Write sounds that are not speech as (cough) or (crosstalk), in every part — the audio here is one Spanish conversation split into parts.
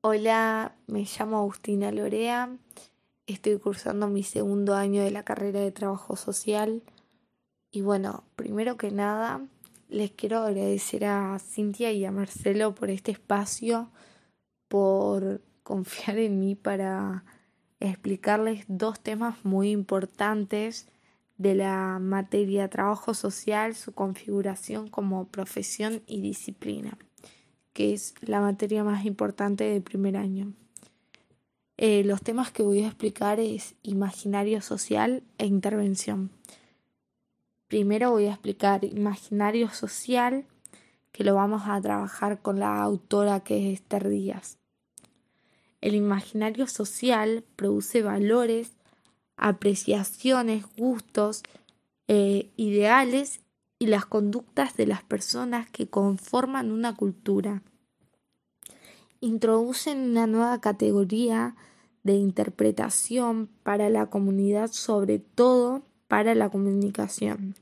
Hola, me llamo Agustina Lorea, estoy cursando mi segundo año de la carrera de trabajo social. Y bueno, primero que nada les quiero agradecer a Cintia y a Marcelo por este espacio, por (laughs) confiar en mí para explicarles dos temas muy importantes de la materia trabajo social, su configuración como profesión y disciplina, que es la materia más importante del primer año. Eh, los temas que voy a explicar es imaginario social e intervención. Primero voy a explicar imaginario social, que lo vamos a trabajar con la autora que es Esther Díaz. El imaginario social produce valores apreciaciones, gustos, eh, ideales y las conductas de las personas que conforman una cultura. Introducen una nueva categoría de interpretación para la comunidad, sobre todo para la comunicación,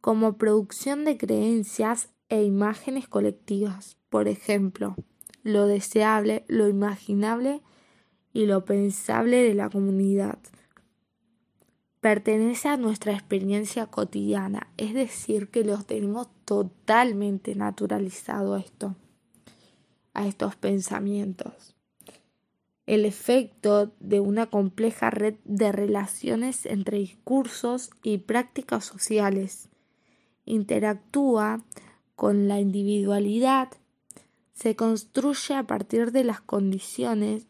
como producción de creencias e imágenes colectivas, por ejemplo, lo deseable, lo imaginable y lo pensable de la comunidad pertenece a nuestra experiencia cotidiana, es decir, que los tenemos totalmente naturalizado esto, a estos pensamientos. El efecto de una compleja red de relaciones entre discursos y prácticas sociales interactúa con la individualidad, se construye a partir de las condiciones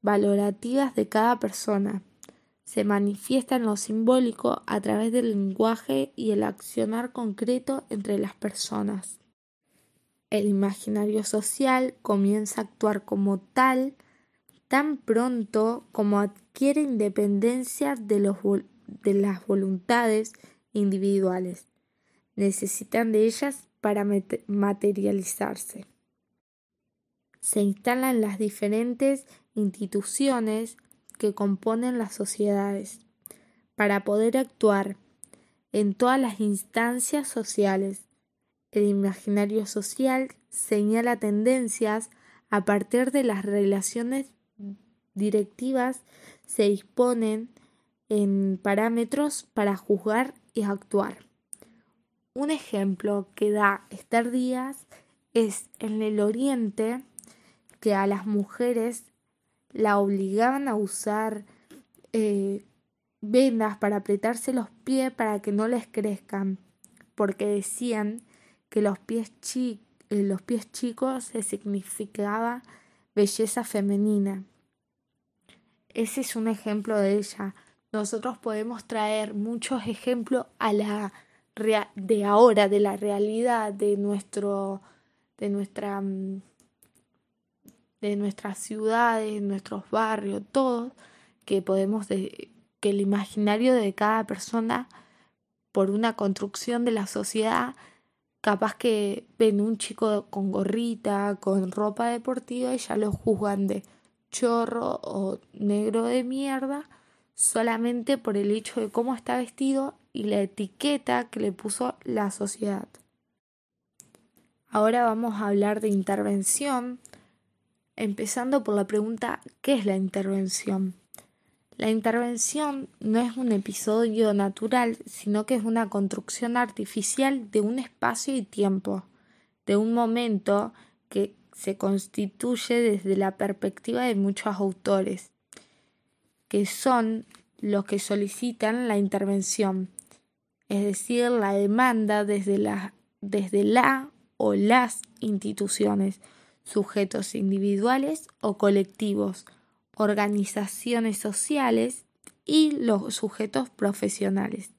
valorativas de cada persona se manifiesta en lo simbólico a través del lenguaje y el accionar concreto entre las personas. El imaginario social comienza a actuar como tal tan pronto como adquiere independencia de, los, de las voluntades individuales. Necesitan de ellas para materializarse. Se instalan las diferentes instituciones que componen las sociedades, para poder actuar en todas las instancias sociales. El imaginario social señala tendencias a partir de las relaciones directivas se disponen en parámetros para juzgar y actuar. Un ejemplo que da Esther Díaz es en el Oriente que a las mujeres la obligaban a usar eh, vendas para apretarse los pies para que no les crezcan, porque decían que los pies, eh, los pies chicos se significaba belleza femenina. Ese es un ejemplo de ella. Nosotros podemos traer muchos ejemplos a la de ahora, de la realidad, de nuestro, de nuestra mm, de nuestras ciudades, nuestros barrios, todos, que podemos, que el imaginario de cada persona, por una construcción de la sociedad, capaz que ven un chico con gorrita, con ropa deportiva y ya lo juzgan de chorro o negro de mierda solamente por el hecho de cómo está vestido y la etiqueta que le puso la sociedad. Ahora vamos a hablar de intervención, empezando por la pregunta ¿qué es la intervención? La intervención no es un episodio natural, sino que es una construcción artificial de un espacio y tiempo, de un momento que se constituye desde la perspectiva de muchos autores, que son los que solicitan la intervención, es decir, la demanda desde la, desde la o las instituciones, sujetos individuales o colectivos, organizaciones sociales y los sujetos profesionales,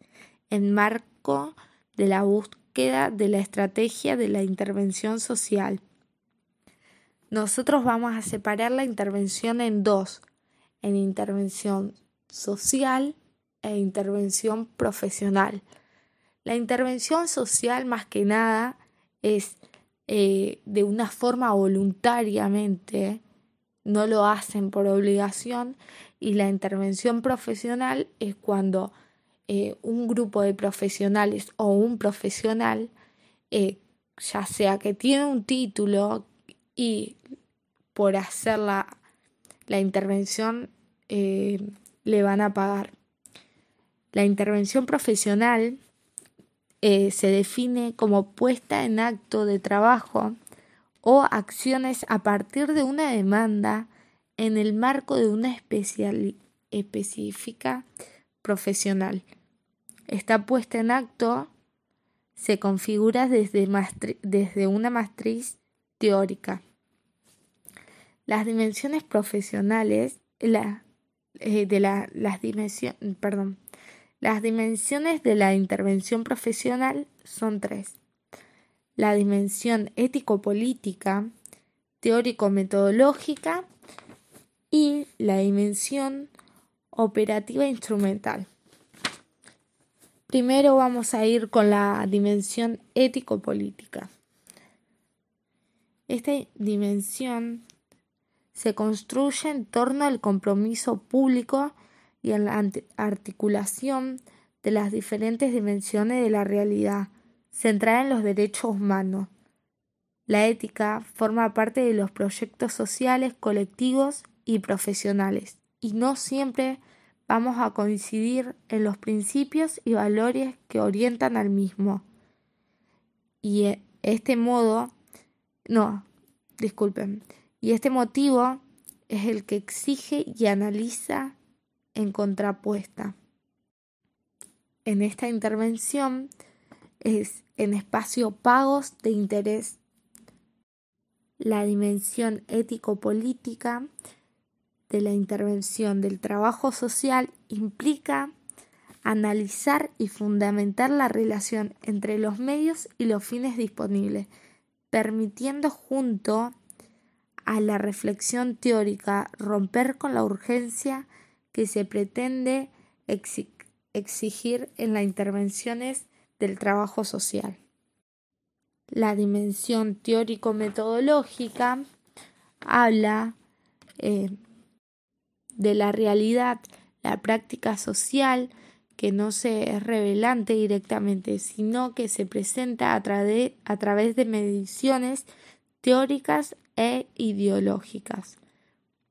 en marco de la búsqueda de la estrategia de la intervención social. Nosotros vamos a separar la intervención en dos, en intervención social e intervención profesional. La intervención social más que nada es eh, de una forma voluntariamente, no lo hacen por obligación y la intervención profesional es cuando eh, un grupo de profesionales o un profesional, eh, ya sea que tiene un título y por hacer la, intervención eh, le van a pagar. La intervención profesional eh, se define como puesta en acto de trabajo o acciones a partir de una demanda en el marco de una especial, específica profesional. Esta puesta en acto se configura desde, desde una matriz teórica. Las dimensiones profesionales, eh, de la, las dimensiones, perdón, las dimensiones de la intervención profesional son tres. La dimensión ético-política, teórico-metodológica y la dimensión operativa instrumental. Primero vamos a ir con la dimensión ético-política. Esta dimensión se construye en torno al compromiso público y en la articulación de las diferentes dimensiones de la realidad, centrada en los derechos humanos. La ética forma parte de los proyectos sociales, colectivos y profesionales, y no siempre vamos a coincidir en los principios y valores que orientan al mismo. Y e, este modo, no, disculpen, y este motivo es el que exige y analiza en contrapuesta. En esta intervención es en espacio pagos de interés. La dimensión ético-política de la intervención del trabajo social implica analizar y fundamentar la relación entre los medios y los fines disponibles, permitiendo junto a la reflexión teórica romper con la urgencia que se pretende exigir en las intervenciones del trabajo social. La dimensión teórico-metodológica habla eh, de la realidad, la práctica social, que no se es revelante directamente, sino que se presenta a, a través de mediciones teóricas e ideológicas.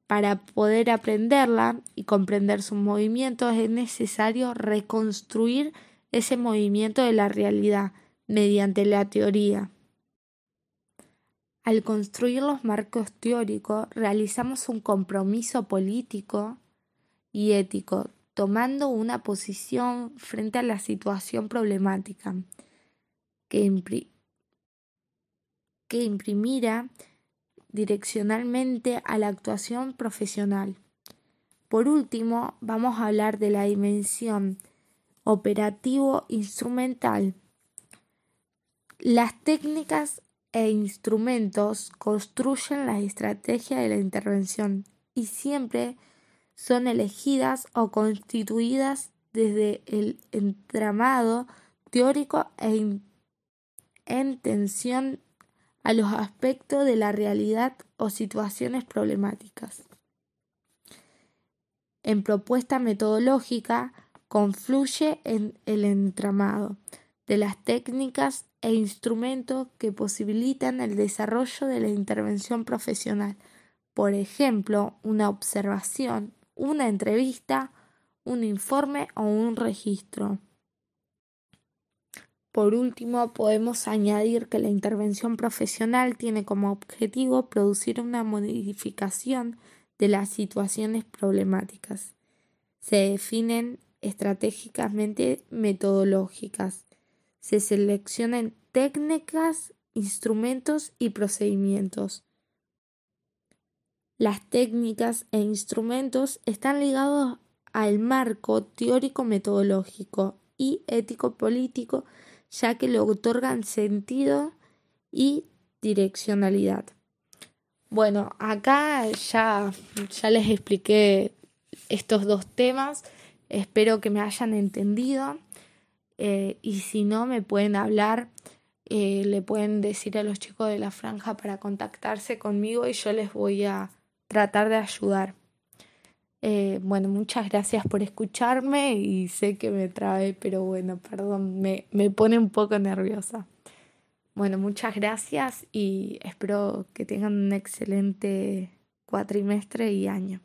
Para poder aprenderla y comprender sus movimientos es necesario reconstruir ese movimiento de la realidad mediante la teoría. Al construir los marcos teóricos, realizamos un compromiso político y ético, tomando una posición frente a la situación problemática que, imprimiera direccionalmente a la actuación profesional. Por último, vamos a hablar de la dimensión operativo-instrumental. Las técnicas e instrumentos construyen la estrategia de la intervención y siempre son elegidas o constituidas desde el entramado teórico e en tensión a los aspectos de la realidad o situaciones problemáticas. En propuesta metodológica confluye en el entramado de las técnicas e instrumentos que posibilitan el desarrollo de la intervención profesional, por ejemplo, una observación, una entrevista, un informe o un registro. Por último, podemos añadir que la intervención profesional tiene como objetivo producir una modificación de las situaciones problemáticas. Se definen estratégicamente metodológicas, se seleccionan técnicas, instrumentos y procedimientos. Las técnicas e instrumentos están ligados al marco teórico-metodológico y ético-político, ya que le otorgan sentido y direccionalidad. Bueno, acá ya, ya les expliqué estos dos temas, espero que me hayan entendido. Eh, y si no, me pueden hablar, eh, le pueden decir a los chicos de la franja para contactarse conmigo y yo les voy a tratar de ayudar. Eh, bueno, muchas gracias por escucharme y sé que me trae, pero bueno, perdón, me, me pone un poco nerviosa. Bueno, muchas gracias y espero que tengan un excelente cuatrimestre y año.